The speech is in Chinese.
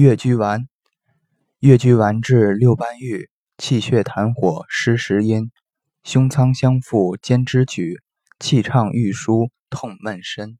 越鞠丸，越鞠丸治六斑郁，气血痰火湿食阴，胸腔相负兼支举，气畅郁舒痛闷深。